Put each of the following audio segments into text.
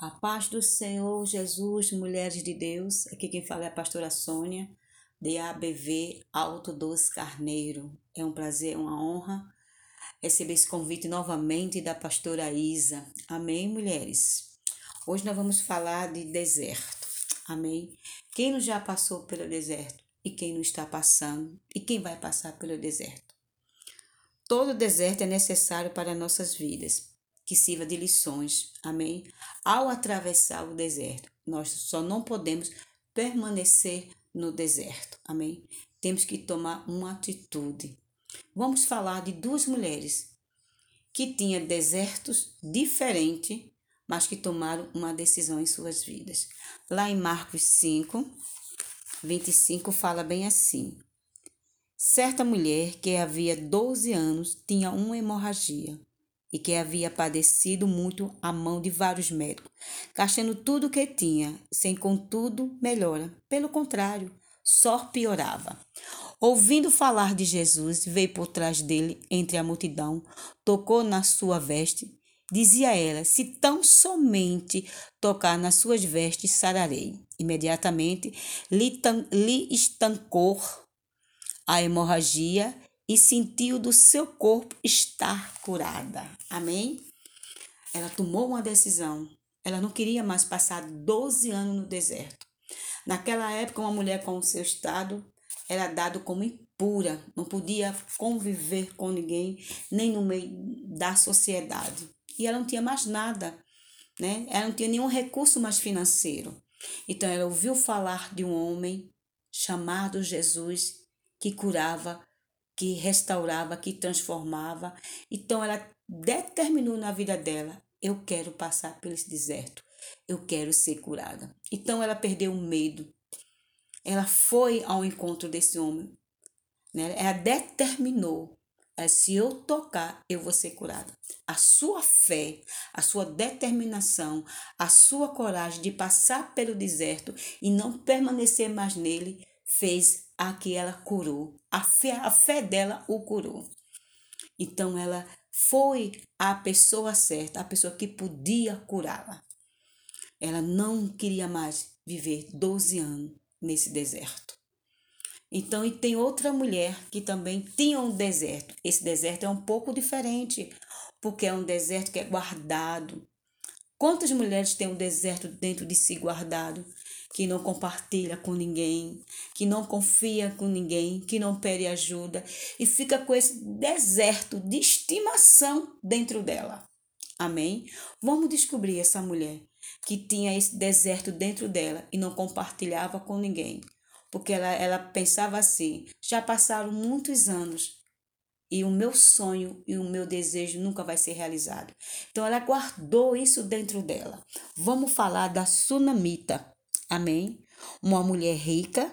A paz do Senhor Jesus, mulheres de Deus. Aqui quem fala é a pastora Sônia, de ABV Alto dos Carneiro. É um prazer, uma honra receber esse convite novamente da pastora Isa. Amém, mulheres? Hoje nós vamos falar de deserto. Amém? Quem não já passou pelo deserto? E quem não está passando? E quem vai passar pelo deserto? Todo deserto é necessário para nossas vidas que sirva de lições. Amém? Ao atravessar o deserto, nós só não podemos permanecer no deserto. Amém? Temos que tomar uma atitude. Vamos falar de duas mulheres que tinham desertos diferentes, mas que tomaram uma decisão em suas vidas. Lá em Marcos 5, 25 fala bem assim: Certa mulher que havia 12 anos tinha uma hemorragia e que havia padecido muito a mão de vários médicos, gastando tudo o que tinha, sem contudo melhora. Pelo contrário, só piorava. Ouvindo falar de Jesus, veio por trás dele entre a multidão, tocou na sua veste. Dizia ela: Se tão somente tocar nas suas vestes, sararei. Imediatamente lhe, lhe estancou a hemorragia e sentiu do seu corpo estar curada. Amém? Ela tomou uma decisão. Ela não queria mais passar 12 anos no deserto. Naquela época, uma mulher com o seu estado era dado como impura, não podia conviver com ninguém, nem no meio da sociedade. E ela não tinha mais nada, né? Ela não tinha nenhum recurso mais financeiro. Então ela ouviu falar de um homem chamado Jesus que curava que restaurava, que transformava. Então ela determinou na vida dela: eu quero passar esse deserto, eu quero ser curada. Então ela perdeu o medo. Ela foi ao encontro desse homem. Né? Ela determinou: é, se eu tocar, eu vou ser curada. A sua fé, a sua determinação, a sua coragem de passar pelo deserto e não permanecer mais nele fez a que ela curou. A fé, a fé dela o curou. Então ela foi a pessoa certa, a pessoa que podia curá-la. Ela não queria mais viver 12 anos nesse deserto. Então, e tem outra mulher que também tinha um deserto. Esse deserto é um pouco diferente, porque é um deserto que é guardado. Quantas mulheres têm um deserto dentro de si guardado? que não compartilha com ninguém, que não confia com ninguém, que não pede ajuda e fica com esse deserto de estimação dentro dela. Amém? Vamos descobrir essa mulher que tinha esse deserto dentro dela e não compartilhava com ninguém. Porque ela, ela pensava assim: já passaram muitos anos e o meu sonho e o meu desejo nunca vai ser realizado. Então ela guardou isso dentro dela. Vamos falar da sunamita. Amém? Uma mulher rica,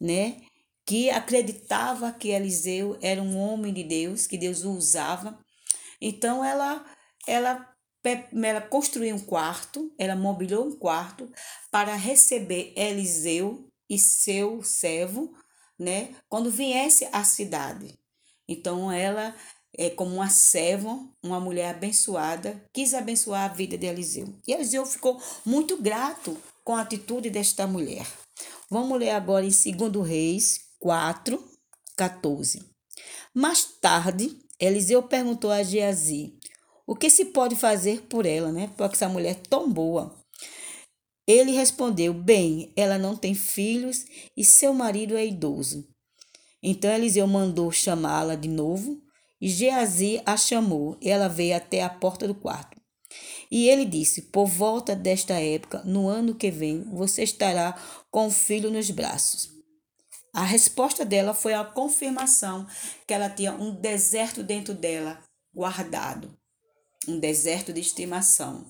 né? Que acreditava que Eliseu era um homem de Deus, que Deus o usava. Então ela ela ela construiu um quarto, ela mobiliou um quarto para receber Eliseu e seu servo, né, quando viesse à cidade. Então ela é como uma serva, uma mulher abençoada, quis abençoar a vida de Eliseu. E Eliseu ficou muito grato com a atitude desta mulher. Vamos ler agora em 2 Reis 4, 14. Mais tarde, Eliseu perguntou a Geazi o que se pode fazer por ela, né? Porque essa mulher é tão boa. Ele respondeu: Bem, ela não tem filhos e seu marido é idoso. Então Eliseu mandou chamá-la de novo e Geazi a chamou. E ela veio até a porta do quarto. E ele disse: Por volta desta época, no ano que vem, você estará com o filho nos braços. A resposta dela foi a confirmação que ela tinha um deserto dentro dela guardado um deserto de estimação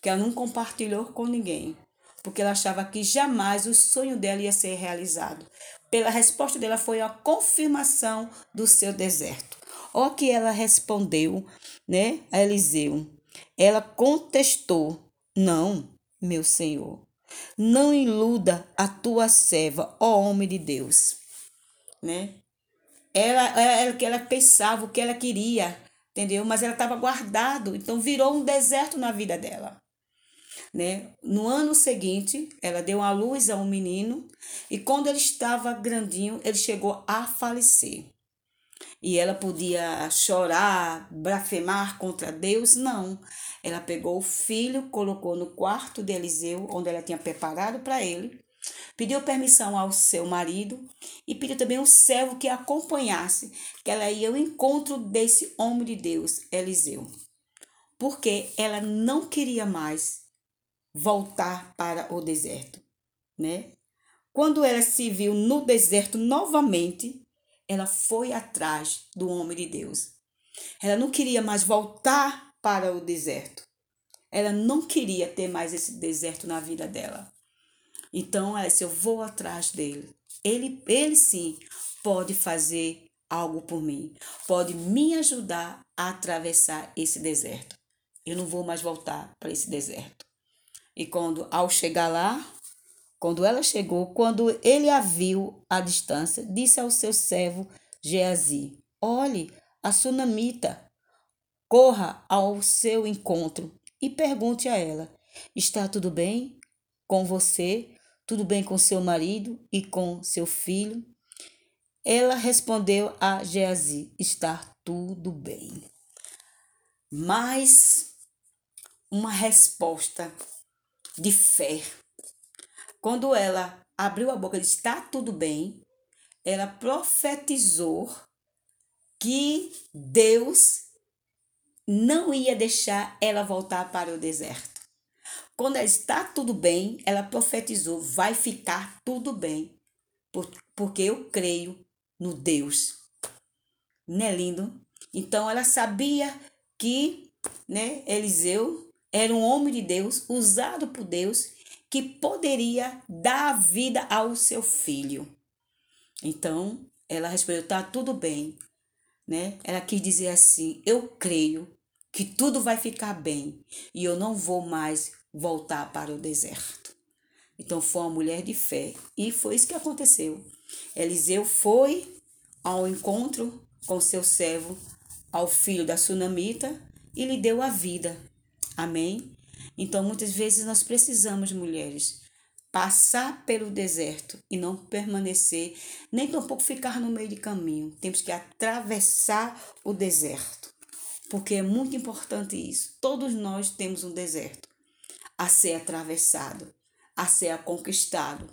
que ela não compartilhou com ninguém, porque ela achava que jamais o sonho dela ia ser realizado. Pela resposta dela foi a confirmação do seu deserto. O que ela respondeu, né, a Eliseu. Ela contestou: Não, meu senhor, não iluda a tua serva, ó homem de Deus. Né? Ela, ela, ela pensava o que ela queria, entendeu? Mas ela estava guardado, então virou um deserto na vida dela. Né? No ano seguinte, ela deu a luz a um menino e quando ele estava grandinho, ele chegou a falecer. E ela podia chorar, blasfemar contra Deus? Não. Ela pegou o filho, colocou no quarto de Eliseu, onde ela tinha preparado para ele, pediu permissão ao seu marido e pediu também um servo que acompanhasse, que ela ia ao encontro desse homem de Deus, Eliseu. Porque ela não queria mais voltar para o deserto, né? Quando ela se viu no deserto novamente, ela foi atrás do homem de Deus. Ela não queria mais voltar para o deserto. Ela não queria ter mais esse deserto na vida dela. Então, ela disse: Eu vou atrás dele. Ele, ele sim pode fazer algo por mim, pode me ajudar a atravessar esse deserto. Eu não vou mais voltar para esse deserto. E quando, ao chegar lá, quando ela chegou, quando ele a viu à distância, disse ao seu servo Geazi: Olhe, a sunamita, corra ao seu encontro e pergunte a ela: Está tudo bem com você? Tudo bem com seu marido e com seu filho? Ela respondeu a Geazi: Está tudo bem. Mais uma resposta de fé. Quando ela abriu a boca e disse: Está tudo bem, ela profetizou que Deus não ia deixar ela voltar para o deserto. Quando ela está tudo bem, ela profetizou: vai ficar tudo bem, porque eu creio no Deus. Não é lindo? Então ela sabia que né, Eliseu era um homem de Deus, usado por Deus, que poderia dar vida ao seu filho. Então, ela respondeu: tá tudo bem. Né? Ela quis dizer assim: eu creio que tudo vai ficar bem e eu não vou mais voltar para o deserto. Então, foi uma mulher de fé e foi isso que aconteceu. Eliseu foi ao encontro com seu servo, ao filho da sunamita, e lhe deu a vida. Amém? Então, muitas vezes nós precisamos, mulheres, passar pelo deserto e não permanecer, nem tampouco ficar no meio de caminho. Temos que atravessar o deserto, porque é muito importante isso. Todos nós temos um deserto a ser atravessado, a ser conquistado.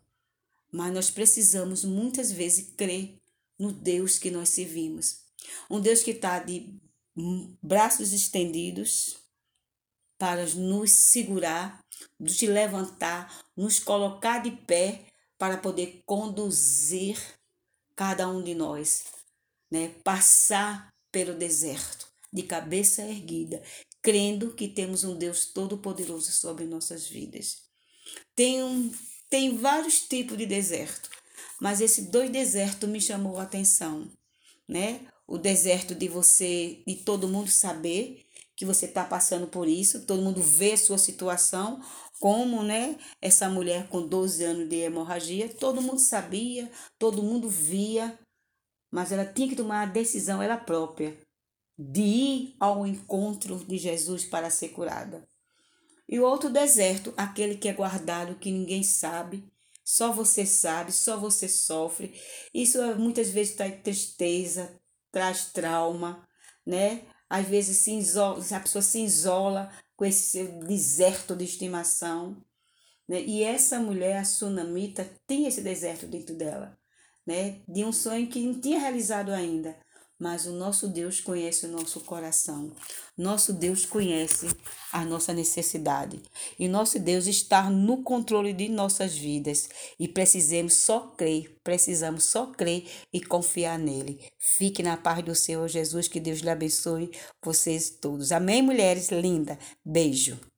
Mas nós precisamos muitas vezes crer no Deus que nós servimos. Um Deus que está de braços estendidos, para nos segurar, nos levantar, nos colocar de pé para poder conduzir cada um de nós, né? Passar pelo deserto de cabeça erguida, crendo que temos um Deus todo-poderoso sobre nossas vidas. Tem, um, tem vários tipos de deserto, mas esse dois desertos me chamou a atenção, né? O deserto de você, de todo mundo saber que você está passando por isso, todo mundo vê a sua situação, como, né, essa mulher com 12 anos de hemorragia, todo mundo sabia, todo mundo via, mas ela tinha que tomar a decisão ela própria de ir ao encontro de Jesus para ser curada. E o outro deserto, aquele que é guardado, que ninguém sabe, só você sabe, só você sofre. Isso muitas vezes traz tristeza, traz trauma, né? Às vezes se isola, a pessoa se isola com esse seu deserto de estimação. Né? E essa mulher, a sunamita, tem esse deserto dentro dela, né? de um sonho que não tinha realizado ainda, mas o nosso Deus conhece o nosso coração. Nosso Deus conhece a nossa necessidade. E nosso Deus está no controle de nossas vidas. E precisamos só crer, precisamos só crer e confiar nele. Fique na paz do Senhor Jesus, que Deus lhe abençoe vocês todos. Amém, mulheres linda. Beijo.